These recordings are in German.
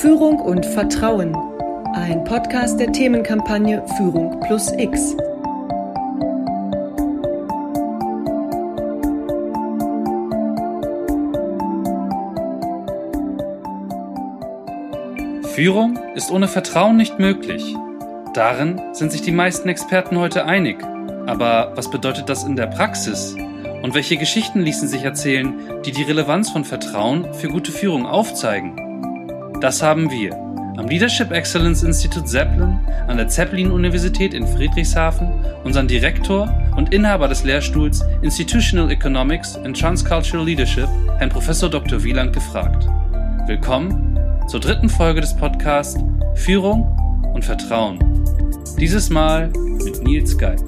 Führung und Vertrauen. Ein Podcast der Themenkampagne Führung plus X. Führung ist ohne Vertrauen nicht möglich. Darin sind sich die meisten Experten heute einig. Aber was bedeutet das in der Praxis? Und welche Geschichten ließen sich erzählen, die die Relevanz von Vertrauen für gute Führung aufzeigen? Das haben wir am Leadership Excellence Institute Zeppelin an der Zeppelin-Universität in Friedrichshafen unseren Direktor und Inhaber des Lehrstuhls Institutional Economics and Transcultural Leadership, Herrn Prof. Dr. Wieland, gefragt. Willkommen zur dritten Folge des Podcasts Führung und Vertrauen. Dieses Mal mit Nils Geib.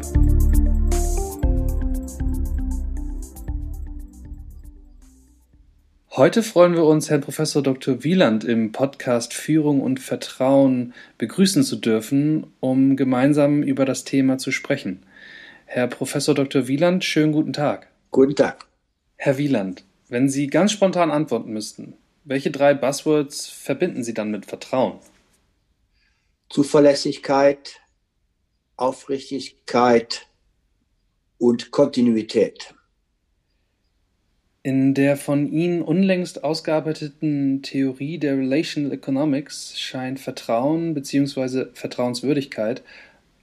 Heute freuen wir uns, Herrn Professor Dr. Wieland im Podcast Führung und Vertrauen begrüßen zu dürfen, um gemeinsam über das Thema zu sprechen. Herr Professor Dr. Wieland, schönen guten Tag. Guten Tag. Herr Wieland, wenn Sie ganz spontan antworten müssten, welche drei Buzzwords verbinden Sie dann mit Vertrauen? Zuverlässigkeit, Aufrichtigkeit und Kontinuität. In der von Ihnen unlängst ausgearbeiteten Theorie der Relational Economics scheint Vertrauen bzw. Vertrauenswürdigkeit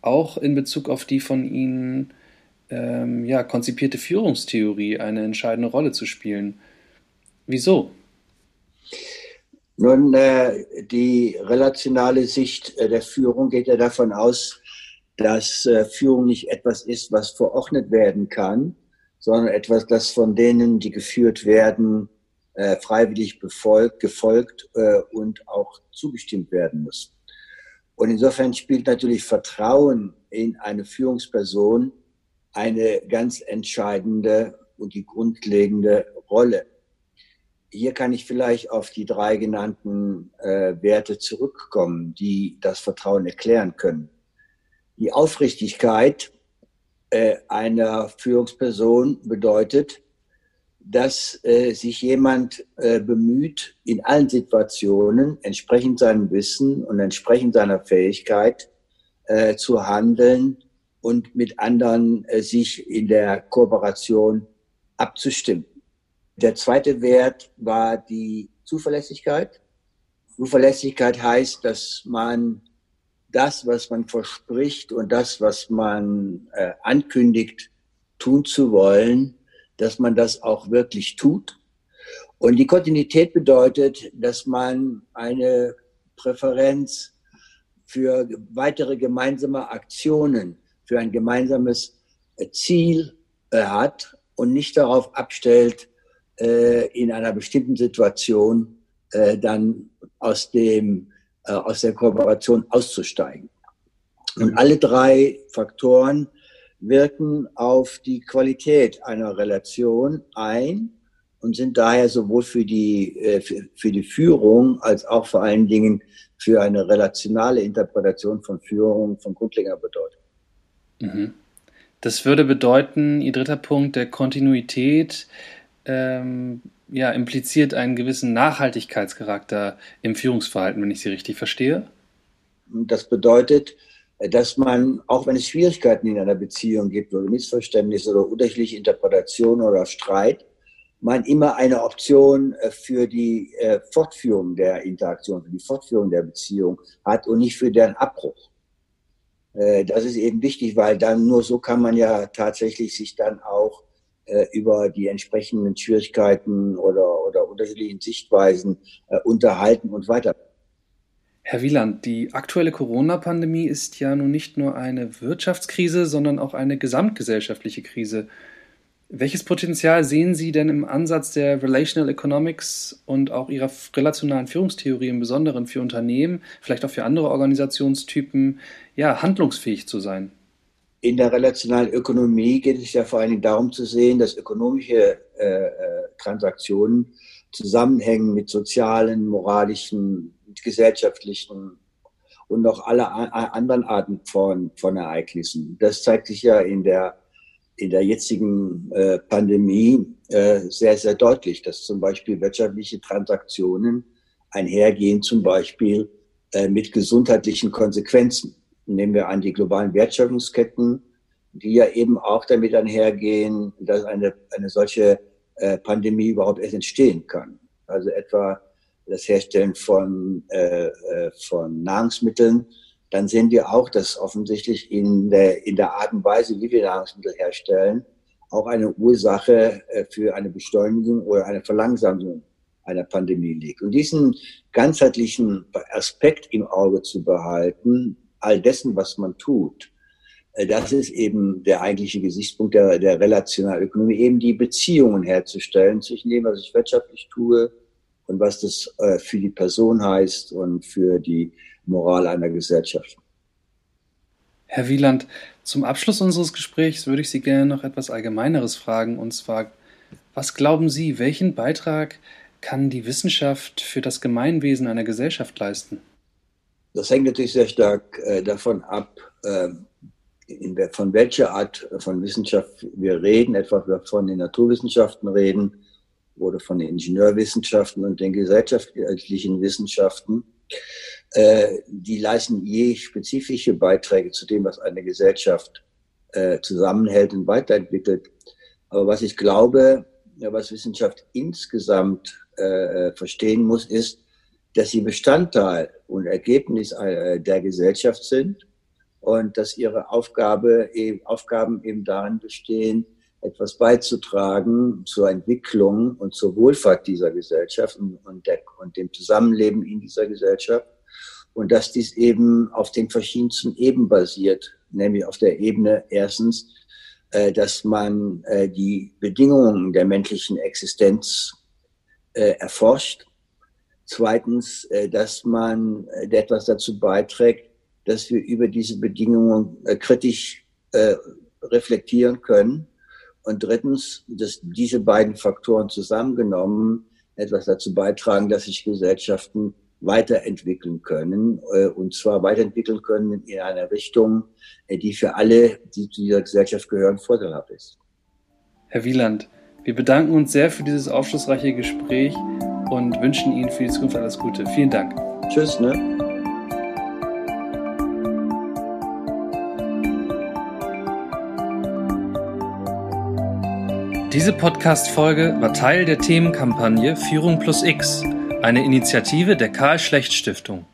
auch in Bezug auf die von Ihnen ähm, ja, konzipierte Führungstheorie eine entscheidende Rolle zu spielen. Wieso? Nun, äh, die relationale Sicht äh, der Führung geht ja davon aus, dass äh, Führung nicht etwas ist, was verordnet werden kann, sondern etwas, das von denen, die geführt werden, äh, freiwillig befolgt, gefolgt äh, und auch zugestimmt werden muss. Und insofern spielt natürlich Vertrauen in eine Führungsperson eine ganz entscheidende und die grundlegende Rolle. Hier kann ich vielleicht auf die drei genannten äh, Werte zurückkommen, die das Vertrauen erklären können. Die Aufrichtigkeit äh, einer Führungsperson bedeutet, dass äh, sich jemand äh, bemüht, in allen Situationen entsprechend seinem Wissen und entsprechend seiner Fähigkeit äh, zu handeln und mit anderen äh, sich in der Kooperation abzustimmen. Der zweite Wert war die Zuverlässigkeit. Zuverlässigkeit heißt, dass man das, was man verspricht und das, was man äh, ankündigt, tun zu wollen, dass man das auch wirklich tut. Und die Kontinuität bedeutet, dass man eine Präferenz für weitere gemeinsame Aktionen, für ein gemeinsames äh, Ziel äh, hat und nicht darauf abstellt, äh, in einer bestimmten Situation äh, dann aus dem äh, aus der Kooperation auszusteigen. Und alle drei Faktoren wirken auf die Qualität einer Relation ein und sind daher sowohl für die, äh, für die Führung als auch vor allen Dingen für eine relationale Interpretation von Führung von grundlegender Bedeutung. Mhm. Das würde bedeuten, Ihr dritter Punkt der Kontinuität, ähm, ja, impliziert einen gewissen Nachhaltigkeitscharakter im Führungsverhalten, wenn ich Sie richtig verstehe? Das bedeutet, dass man, auch wenn es Schwierigkeiten in einer Beziehung gibt oder Missverständnisse oder unterschiedliche Interpretationen oder Streit, man immer eine Option äh, für die äh, Fortführung der Interaktion, für die Fortführung der Beziehung hat und nicht für deren Abbruch. Äh, das ist eben wichtig, weil dann nur so kann man ja tatsächlich sich dann auch äh, über die entsprechenden Schwierigkeiten oder, oder unterschiedlichen Sichtweisen äh, unterhalten und weiter. Herr Wieland, die aktuelle Corona-Pandemie ist ja nun nicht nur eine Wirtschaftskrise, sondern auch eine gesamtgesellschaftliche Krise. Welches Potenzial sehen Sie denn im Ansatz der Relational Economics und auch Ihrer relationalen Führungstheorie im Besonderen für Unternehmen, vielleicht auch für andere Organisationstypen, ja, handlungsfähig zu sein? In der relationalen Ökonomie geht es ja vor allen Dingen darum zu sehen, dass ökonomische äh, äh, Transaktionen zusammenhängen mit sozialen, moralischen, gesellschaftlichen und noch alle anderen Arten von, von Ereignissen. Das zeigt sich ja in der, in der jetzigen äh, Pandemie äh, sehr, sehr deutlich, dass zum Beispiel wirtschaftliche Transaktionen einhergehen, zum Beispiel äh, mit gesundheitlichen Konsequenzen. Nehmen wir an die globalen Wertschöpfungsketten, die ja eben auch damit einhergehen, dass eine, eine solche äh, Pandemie überhaupt erst entstehen kann. Also etwa das Herstellen von, äh, äh, von Nahrungsmitteln, dann sehen wir auch, dass offensichtlich in der, in der Art und Weise, wie wir Nahrungsmittel herstellen, auch eine Ursache äh, für eine Beschleunigung oder eine Verlangsamung einer Pandemie liegt. Und diesen ganzheitlichen Aspekt im Auge zu behalten, all dessen, was man tut, äh, das ist eben der eigentliche Gesichtspunkt der, der relationalen Ökonomie, eben die Beziehungen herzustellen zwischen dem, was ich wirtschaftlich tue und was das äh, für die Person heißt und für die Moral einer Gesellschaft. Herr Wieland, zum Abschluss unseres Gesprächs würde ich Sie gerne noch etwas Allgemeineres fragen, und zwar, was glauben Sie, welchen Beitrag kann die Wissenschaft für das Gemeinwesen einer Gesellschaft leisten? Das hängt natürlich sehr stark äh, davon ab, äh, der, von welcher Art von Wissenschaft wir reden, etwa von den Naturwissenschaften reden oder von den Ingenieurwissenschaften und den gesellschaftlichen Wissenschaften. Äh, die leisten je spezifische Beiträge zu dem, was eine Gesellschaft äh, zusammenhält und weiterentwickelt. Aber was ich glaube, was Wissenschaft insgesamt verstehen muss, ist, dass sie Bestandteil und Ergebnis der Gesellschaft sind und dass ihre Aufgabe, Aufgaben eben darin bestehen, etwas beizutragen zur Entwicklung und zur Wohlfahrt dieser Gesellschaft und, der, und dem Zusammenleben in dieser Gesellschaft. Und dass dies eben auf den verschiedensten Ebenen basiert, nämlich auf der Ebene erstens, äh, dass man äh, die Bedingungen der menschlichen Existenz äh, erforscht. Zweitens, äh, dass man äh, etwas dazu beiträgt, dass wir über diese Bedingungen äh, kritisch reflektieren können. Und drittens, dass diese beiden Faktoren zusammengenommen etwas dazu beitragen, dass sich Gesellschaften weiterentwickeln können, und zwar weiterentwickeln können in einer Richtung, die für alle, die zu dieser Gesellschaft gehören, vorteilhaft ist. Herr Wieland, wir bedanken uns sehr für dieses aufschlussreiche Gespräch und wünschen Ihnen für die Zukunft alles Gute. Vielen Dank. Tschüss. Ne? Diese Podcast-Folge war Teil der Themenkampagne Führung plus X, eine Initiative der Karl Schlecht Stiftung.